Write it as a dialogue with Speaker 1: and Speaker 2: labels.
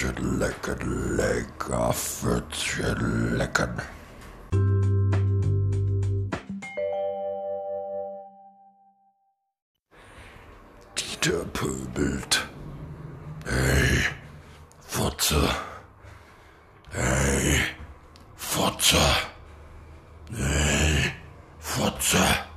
Speaker 1: Pfützchen lecken, lecker Pfützchen lecken. Dieter pöbelt. Hey, Fotze. Hey, Fotze. Hey, Fotze.